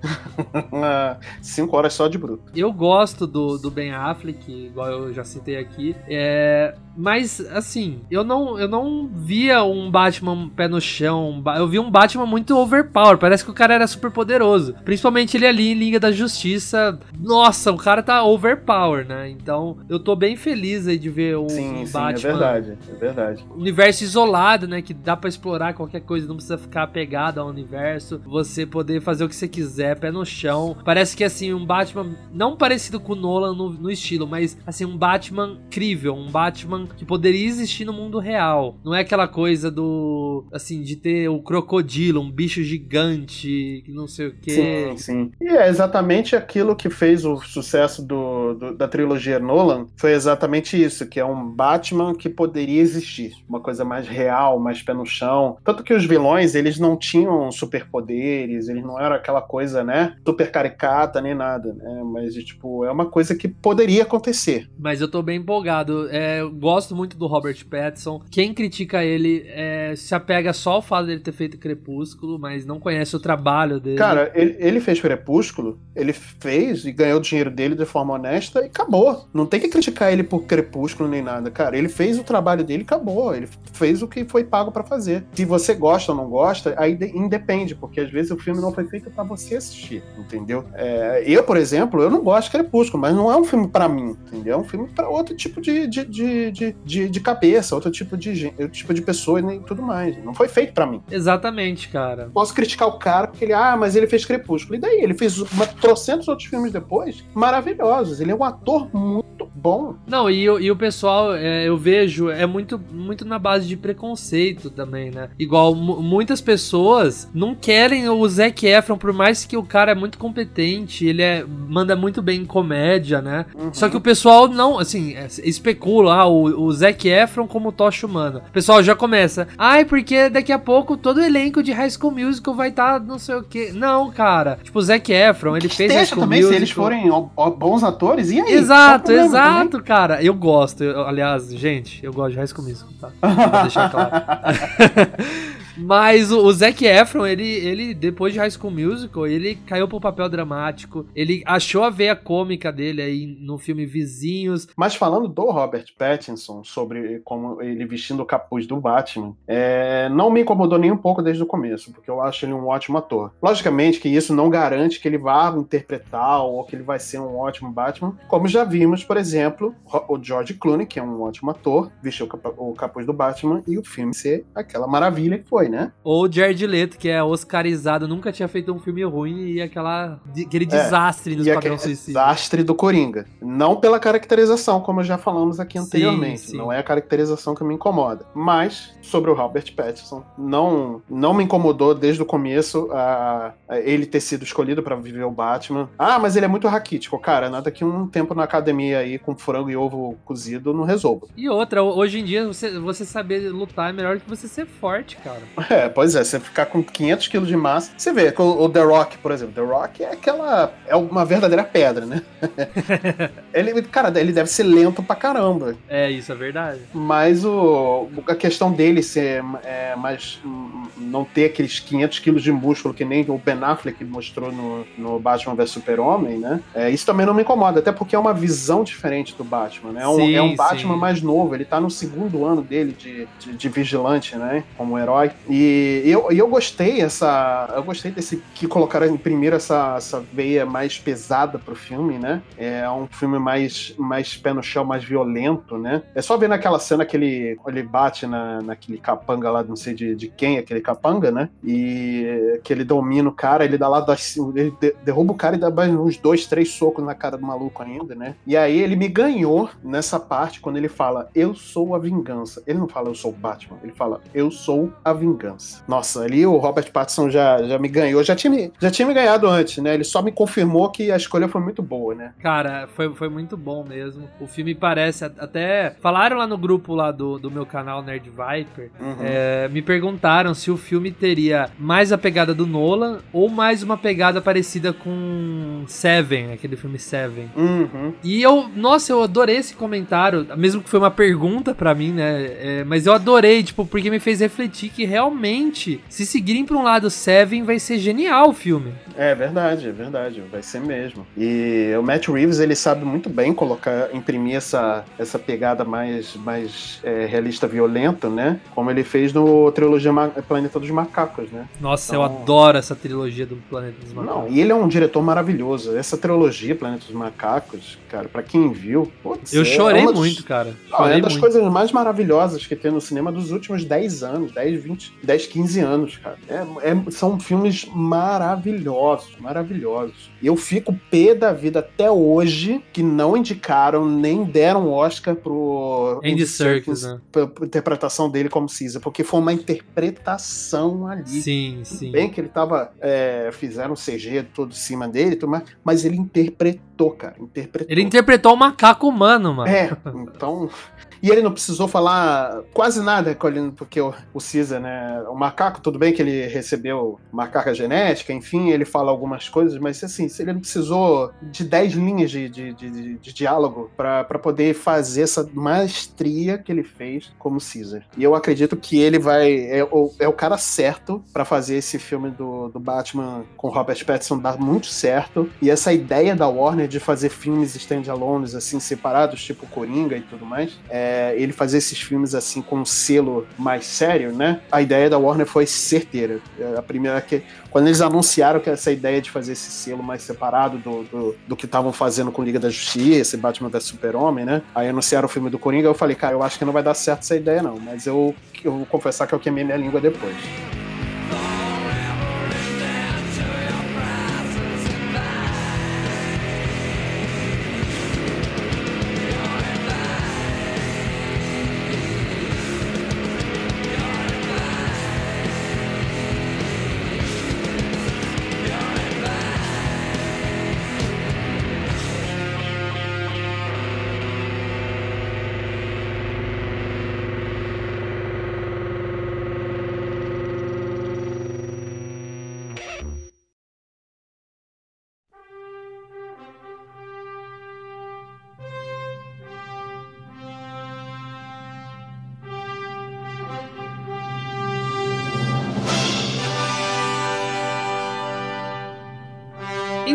5 horas só de bruto. Eu gosto do, do Ben Affleck, igual eu já citei aqui. É, mas, assim, eu não, eu não via um Batman pé no chão. Eu vi um Batman muito overpower. Parece que o cara era super poderoso. Principalmente ele ali em Liga da Justiça. Nossa, o cara tá overpower, né? Então, eu tô bem feliz aí de ver um, sim, um sim, Batman. É verdade, é verdade. Universo isolado, né? Que dá para explorar qualquer coisa, não precisa ficar apegado universo, você poder fazer o que você quiser, pé no chão. Parece que assim, um Batman não parecido com o Nolan no, no estilo, mas assim, um Batman crível, um Batman que poderia existir no mundo real. Não é aquela coisa do assim, de ter o crocodilo, um bicho gigante, não sei o que. Sim, sim. E é exatamente aquilo que fez o sucesso do, do, da trilogia Nolan, foi exatamente isso, que é um Batman que poderia existir, uma coisa mais real, mais pé no chão. Tanto que os vilões, eles não tinham tinham superpoderes, eles não eram aquela coisa, né, super caricata nem nada, né? Mas, tipo, é uma coisa que poderia acontecer. Mas eu tô bem empolgado. É, eu gosto muito do Robert Pattinson. Quem critica ele é, se apega só ao fato dele ter feito Crepúsculo, mas não conhece o trabalho dele. Cara, ele, ele fez Crepúsculo, ele fez e ganhou o dinheiro dele de forma honesta e acabou. Não tem que criticar ele por Crepúsculo nem nada, cara. Ele fez o trabalho dele e acabou. Ele fez o que foi pago para fazer. Se você gosta ou não gosta, aí independe, porque às vezes o filme não foi feito para você assistir, entendeu? É, eu, por exemplo, eu não gosto de Crepúsculo, mas não é um filme para mim, entendeu? É um filme para outro tipo de, de, de, de, de, cabeça, outro tipo de, tipo de pessoa e tudo mais. Não foi feito para mim. Exatamente, cara. Posso criticar o cara porque ele, ah, mas ele fez Crepúsculo. E daí? Ele fez uma, trocentos outros filmes depois maravilhosos. Ele é um ator muito bom. Não, e, o- e o pessoal, é, eu vejo, é muito, muito na base de preconceito também, né? Igual mu- muitas pessoas não querem o Zac Efron, por mais que o cara é muito competente, ele é, manda muito bem em comédia, né? Só que o pessoal não, assim, é, especula, ah, o, o Zac Efron como tocha humana. O pessoal já começa, ai, porque daqui a pouco todo o elenco de High School Musical vai estar não sei o quê. Não, cara. Tipo, o Zac Efron, ele fez High School também, Musical. se eles forem bons atores, e aí? Exato, problema exato, cara. Eu gosto. eu- aliás, gente, eu gosto de High School Musical, tá? Pra deixar claro. Mas o, o Zac Efron, ele, ele, depois de High School Musical, ele caiu pro papel dramático. Ele achou a veia cômica dele aí no filme Vizinhos. Mas falando do Robert Pattinson, sobre como ele vestindo o capuz do Batman, é, não me incomodou nem um pouco desde o começo, porque eu acho ele um ótimo ator. Logicamente que isso não garante que ele vá interpretar ou que ele vai ser um ótimo Batman, como já vimos, por exemplo, o George Clooney, que é um ótimo ator, vestiu o capuz do Batman e o filme ser aquela maravilha que foi, né? Ou o Jared Leto, que é oscarizado, nunca tinha feito um filme ruim e aquela, aquele desastre no É, Esquadrão Suicida. desastre do Coringa. Não pela caracterização, como já falamos aqui Sim, anteriormente. sim. Não é a caracterização que me incomoda. Mas, sobre o Robert Pattinson, não, não me incomodou desde o começo a, a ele ter sido escolhido pra viver o Batman. Ah, mas ele é muito raquítico. Cara, nada que um tempo na academia aí com frango e ovo cozido não resolva. E outra, hoje em dia, você, você saber lutar é melhor que você ser forte, cara. É, pois é, você ficar com 500 quilos de massa. Você vê, o The Rock, por exemplo. The Rock é aquela. É uma verdadeira pedra, né? ele, cara, ele deve ser lento pra caramba. É, isso é verdade. Mas o, a questão dele ser é, mais. não ter aqueles 500 quilos de músculo que nem o Ben Affleck mostrou no, no Batman vs Super-Homem, né? É, isso também não me incomoda, até porque é uma visão diferente do Batman, né? É um, Sim, é um Batman sim. mais novo, ele tá no segundo ano dele de, de, de vigilante, né? Como herói. E eu, eu gostei essa. Eu gostei desse que colocaram em primeiro essa, essa veia mais pesada pro filme, né? É um filme mais, mais pé no chão, mais violento, né? É só ver naquela cena que ele, ele bate na, naquele capanga lá, não sei de, de quem, aquele capanga, né? E que ele domina o cara, ele dá lá, dá, ele de- derruba o cara e dá mais uns dois, três socos na cara do maluco ainda, né? E aí ele me ganhou nessa parte quando ele fala, eu sou a vingança. Ele não fala, eu sou o Batman, ele fala, eu sou a vingança. Nossa, ali o Robert Pattinson já, já me ganhou, já tinha me, já tinha me ganhado antes, né? Ele só me confirmou que a escolha foi muito boa, né? Cara, foi, foi muito bom mesmo. O filme parece até. Falaram lá no grupo lá do, do meu canal Nerd Viper. Uhum. é, me perguntaram se o filme teria mais a pegada do Nolan ou mais uma pegada parecida com Seven, aquele filme Seven. Uhum. E eu, nossa, eu adorei esse comentário, mesmo que foi uma pergunta pra mim, né? É, mas eu adorei, tipo, porque me fez refletir que realmente, se seguirem pra um lado Seven, vai ser genial o filme. É verdade, é verdade, vai ser mesmo. E o Matt Reeves, ele sabe muito bem colocar, imprimir essa, essa pegada mais, mais é, realista, violenta, né? Como ele fez no trilogia Ma- Planeta dos Macacos, né? Nossa, eu Então- adoro essa trilogia do Planeta dos Macacos. Não, e ele é um diretor maravilhoso. Essa trilogia, Planeta dos Macacos, cara, pra quem viu, putz, Eu é chorei uma das- muito, cara. Chorei é das muito. coisas mais maravilhosas que tem no cinema dos últimos 10 anos, 10, 20, 10, 15 anos, cara. É, é- são filmes maravilhosos, maravilhosos. E eu fico pé da vida até hoje que não indicaram nem deram Oscar pro Andy Serkis, né? interpretação dele como Caesar, porque foi uma interpretação ali. Sim, sim. bem que ele tava. é, fizeram um CG todo em cima dele, mais, mas ele interpretou, cara. Interpretou. Ele interpretou o macaco humano, mano. É, então. E ele não precisou falar quase nada, Colin, porque o, o Caesar, né? O macaco, tudo bem que ele recebeu macaca genética, enfim, ele fala algumas coisas, mas assim, ele não precisou de 10 linhas de, de, de, de diálogo para poder fazer essa maestria que ele fez como Caesar. E eu acredito que ele vai. É o, é o cara certo para fazer esse filme do, do Batman com Robert Pattinson dar muito certo. E essa ideia da Warner de fazer filmes standalones, assim, separados, tipo Coringa e tudo mais, é, ele fazer esses filmes assim com um selo mais sério, né? A ideia da Warner foi certeira. É, A primeira que. Quando eles anunciaram que essa ideia de fazer esse selo mais separado do, do, do que estavam fazendo com Liga da Justiça Batman vs Super-Homem, né? Aí anunciaram o filme do Coringa, eu falei, cara, eu acho que não vai dar certo essa ideia, não. Mas eu, eu vou confessar que eu queimei minha língua depois.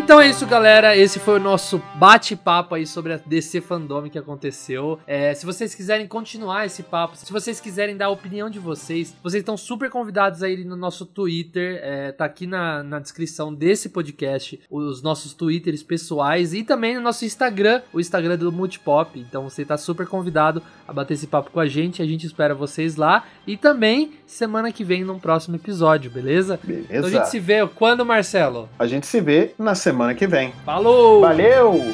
Então é isso, galera. Esse foi o nosso bate-papo aí sobre a DC Fandom que aconteceu. É, se vocês quiserem continuar esse papo, se vocês quiserem dar a opinião de vocês, vocês estão super convidados aí no nosso Twitter. É, tá aqui na, na descrição desse podcast os nossos Twitters pessoais e também no nosso Instagram, o Instagram do Multipop. Então você tá super convidado a bater esse papo com a gente. A gente espera vocês lá. E também semana que vem num próximo episódio, beleza? Beleza. Então a gente se vê quando, Marcelo? A gente se vê na semana que vem. Falou! Valeu!